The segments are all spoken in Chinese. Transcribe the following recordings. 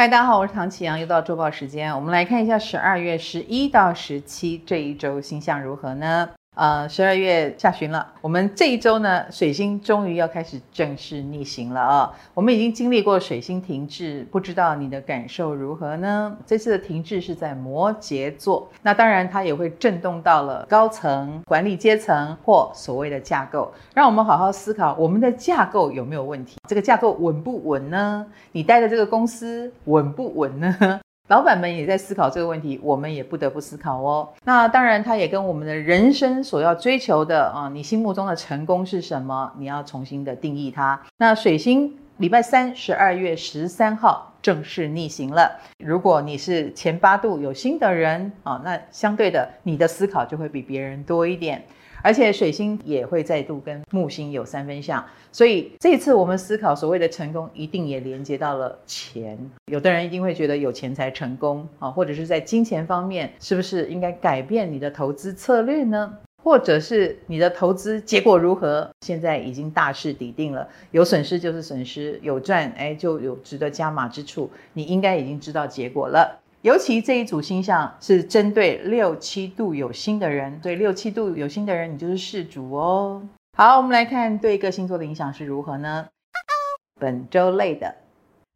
嗨，大家好，我是唐启阳，又到周报时间，我们来看一下十二月十一到十七这一周星象如何呢？呃，十二月下旬了，我们这一周呢，水星终于要开始正式逆行了啊！我们已经经历过水星停滞，不知道你的感受如何呢？这次的停滞是在摩羯座，那当然它也会震动到了高层管理阶层或所谓的架构，让我们好好思考我们的架构有没有问题，这个架构稳不稳呢？你待的这个公司稳不稳呢？老板们也在思考这个问题，我们也不得不思考哦。那当然，它也跟我们的人生所要追求的啊，你心目中的成功是什么？你要重新的定义它。那水星礼拜三，十二月十三号正式逆行了。如果你是前八度有心的人啊，那相对的，你的思考就会比别人多一点。而且水星也会再度跟木星有三分相，所以这一次我们思考所谓的成功，一定也连接到了钱。有的人一定会觉得有钱才成功啊，或者是在金钱方面，是不是应该改变你的投资策略呢？或者是你的投资结果如何？现在已经大势已定了，有损失就是损失，有赚哎就有值得加码之处，你应该已经知道结果了。尤其这一组星象是针对六七度有星的人，对六七度有星的人，你就是事主哦。好，我们来看对各星座的影响是如何呢？本周类的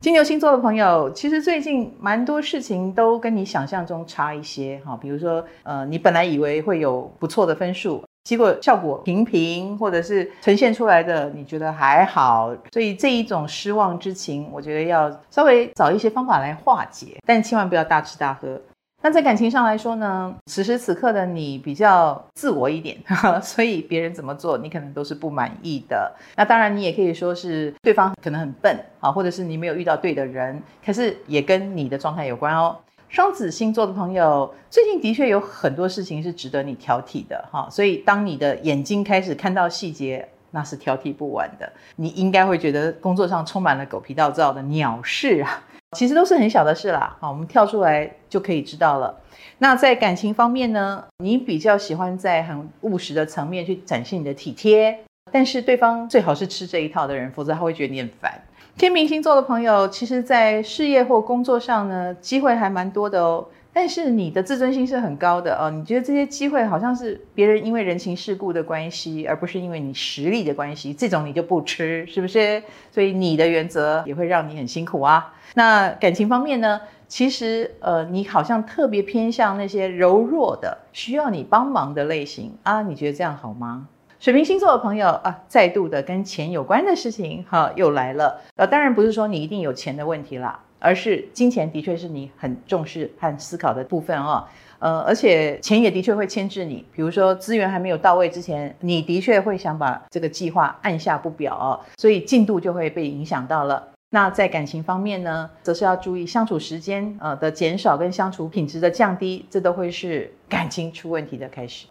金牛星座的朋友，其实最近蛮多事情都跟你想象中差一些哈，比如说，呃，你本来以为会有不错的分数。结果效果平平，或者是呈现出来的你觉得还好，所以这一种失望之情，我觉得要稍微找一些方法来化解，但千万不要大吃大喝。那在感情上来说呢，此时此刻的你比较自我一点，所以别人怎么做你可能都是不满意的。那当然你也可以说是对方可能很笨啊，或者是你没有遇到对的人，可是也跟你的状态有关哦。双子星座的朋友，最近的确有很多事情是值得你挑剔的哈，所以当你的眼睛开始看到细节，那是挑剔不完的。你应该会觉得工作上充满了狗皮倒灶的鸟事啊，其实都是很小的事啦。好，我们跳出来就可以知道了。那在感情方面呢，你比较喜欢在很务实的层面去展现你的体贴，但是对方最好是吃这一套的人，否则他会觉得你很烦。天秤星座的朋友，其实，在事业或工作上呢，机会还蛮多的哦。但是你的自尊心是很高的哦，你觉得这些机会好像是别人因为人情世故的关系，而不是因为你实力的关系，这种你就不吃，是不是？所以你的原则也会让你很辛苦啊。那感情方面呢，其实呃，你好像特别偏向那些柔弱的、需要你帮忙的类型啊，你觉得这样好吗？水瓶星座的朋友啊，再度的跟钱有关的事情哈、又来了。呃、当然不是说你一定有钱的问题啦，而是金钱的确是你很重视和思考的部分哦。呃，而且钱也的确会牵制你，比如说资源还没有到位之前，你的确会想把这个计划按下不表哦，所以进度就会被影响到了。那在感情方面呢，则是要注意相处时间呃的减少跟相处品质的降低，这都会是感情出问题的开始。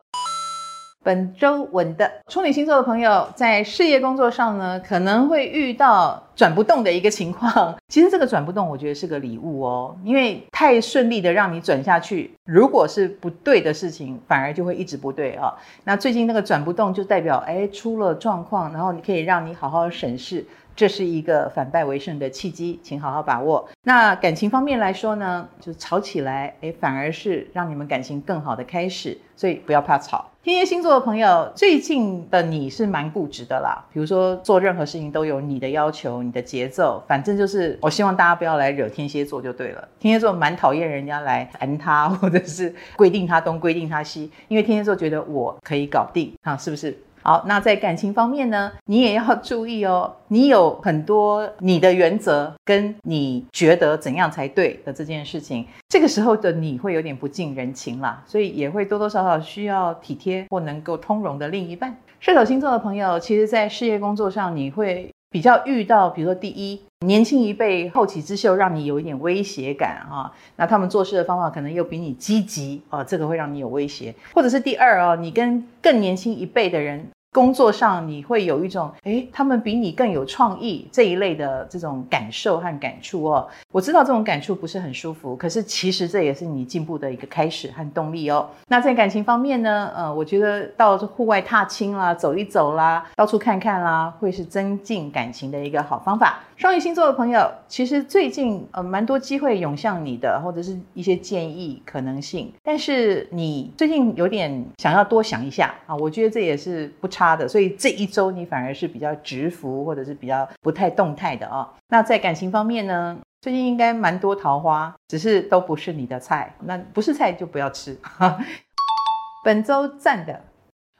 本周稳的处女星座的朋友，在事业工作上呢，可能会遇到转不动的一个情况。其实这个转不动，我觉得是个礼物哦，因为太顺利的让你转下去，如果是不对的事情，反而就会一直不对啊、哦。那最近那个转不动，就代表哎出了状况，然后你可以让你好好审视。这是一个反败为胜的契机，请好好把握。那感情方面来说呢，就吵起来，诶，反而是让你们感情更好的开始，所以不要怕吵。天蝎星座的朋友，最近的你是蛮固执的啦，比如说做任何事情都有你的要求、你的节奏，反正就是我希望大家不要来惹天蝎座就对了。天蝎座蛮讨厌人家来烦他，或者是规定他东、规定他西，因为天蝎座觉得我可以搞定，啊，是不是？好，那在感情方面呢，你也要注意哦。你有很多你的原则，跟你觉得怎样才对的这件事情，这个时候的你会有点不近人情啦，所以也会多多少少需要体贴或能够通融的另一半。射手星座的朋友，其实在事业工作上，你会比较遇到，比如说第一，年轻一辈后起之秀，让你有一点威胁感啊。那他们做事的方法可能又比你积极啊，这个会让你有威胁。或者是第二啊，你跟更年轻一辈的人。工作上你会有一种，诶，他们比你更有创意这一类的这种感受和感触哦。我知道这种感触不是很舒服，可是其实这也是你进步的一个开始和动力哦。那在感情方面呢，呃，我觉得到户外踏青啦，走一走啦，到处看看啦，会是增进感情的一个好方法。双鱼星座的朋友，其实最近呃蛮多机会涌向你的，或者是一些建议可能性。但是你最近有点想要多想一下啊，我觉得这也是不差的。所以这一周你反而是比较蛰伏，或者是比较不太动态的啊。那在感情方面呢，最近应该蛮多桃花，只是都不是你的菜。那不是菜就不要吃。本周赞的。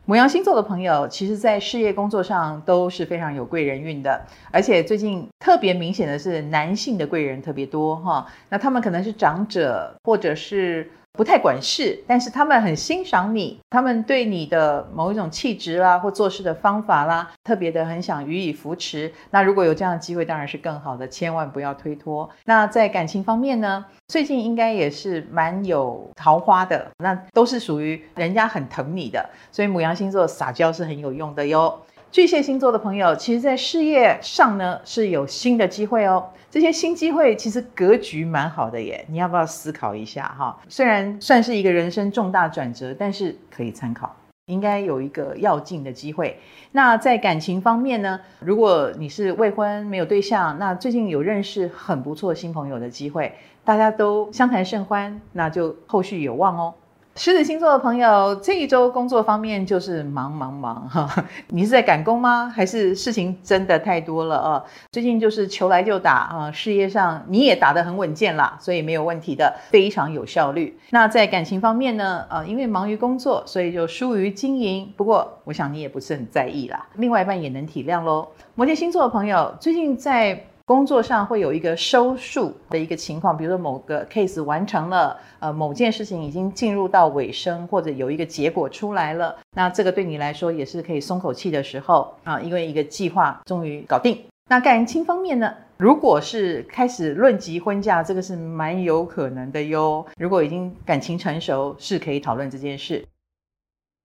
母羊星座的朋友，其实，在事业工作上都是非常有贵人运的，而且最近特别明显的是，男性的贵人特别多哈。那他们可能是长者，或者是。不太管事，但是他们很欣赏你，他们对你的某一种气质啦，或做事的方法啦，特别的很想予以扶持。那如果有这样的机会，当然是更好的，千万不要推脱。那在感情方面呢，最近应该也是蛮有桃花的，那都是属于人家很疼你的，所以母羊星座撒娇是很有用的哟。巨蟹星座的朋友，其实，在事业上呢，是有新的机会哦。这些新机会其实格局蛮好的耶，你要不要思考一下哈？虽然算是一个人生重大转折，但是可以参考，应该有一个要进的机会。那在感情方面呢，如果你是未婚没有对象，那最近有认识很不错新朋友的机会，大家都相谈甚欢，那就后续有望哦。狮子星座的朋友，这一周工作方面就是忙忙忙哈。你是在赶工吗？还是事情真的太多了啊？最近就是求来就打啊，事业上你也打得很稳健啦，所以没有问题的，非常有效率。那在感情方面呢？呃，因为忙于工作，所以就疏于经营。不过我想你也不是很在意啦，另外一半也能体谅喽。摩羯星座的朋友，最近在。工作上会有一个收束的一个情况，比如说某个 case 完成了，呃，某件事情已经进入到尾声，或者有一个结果出来了，那这个对你来说也是可以松口气的时候啊，因为一个计划终于搞定。那感情方面呢，如果是开始论及婚嫁，这个是蛮有可能的哟。如果已经感情成熟，是可以讨论这件事。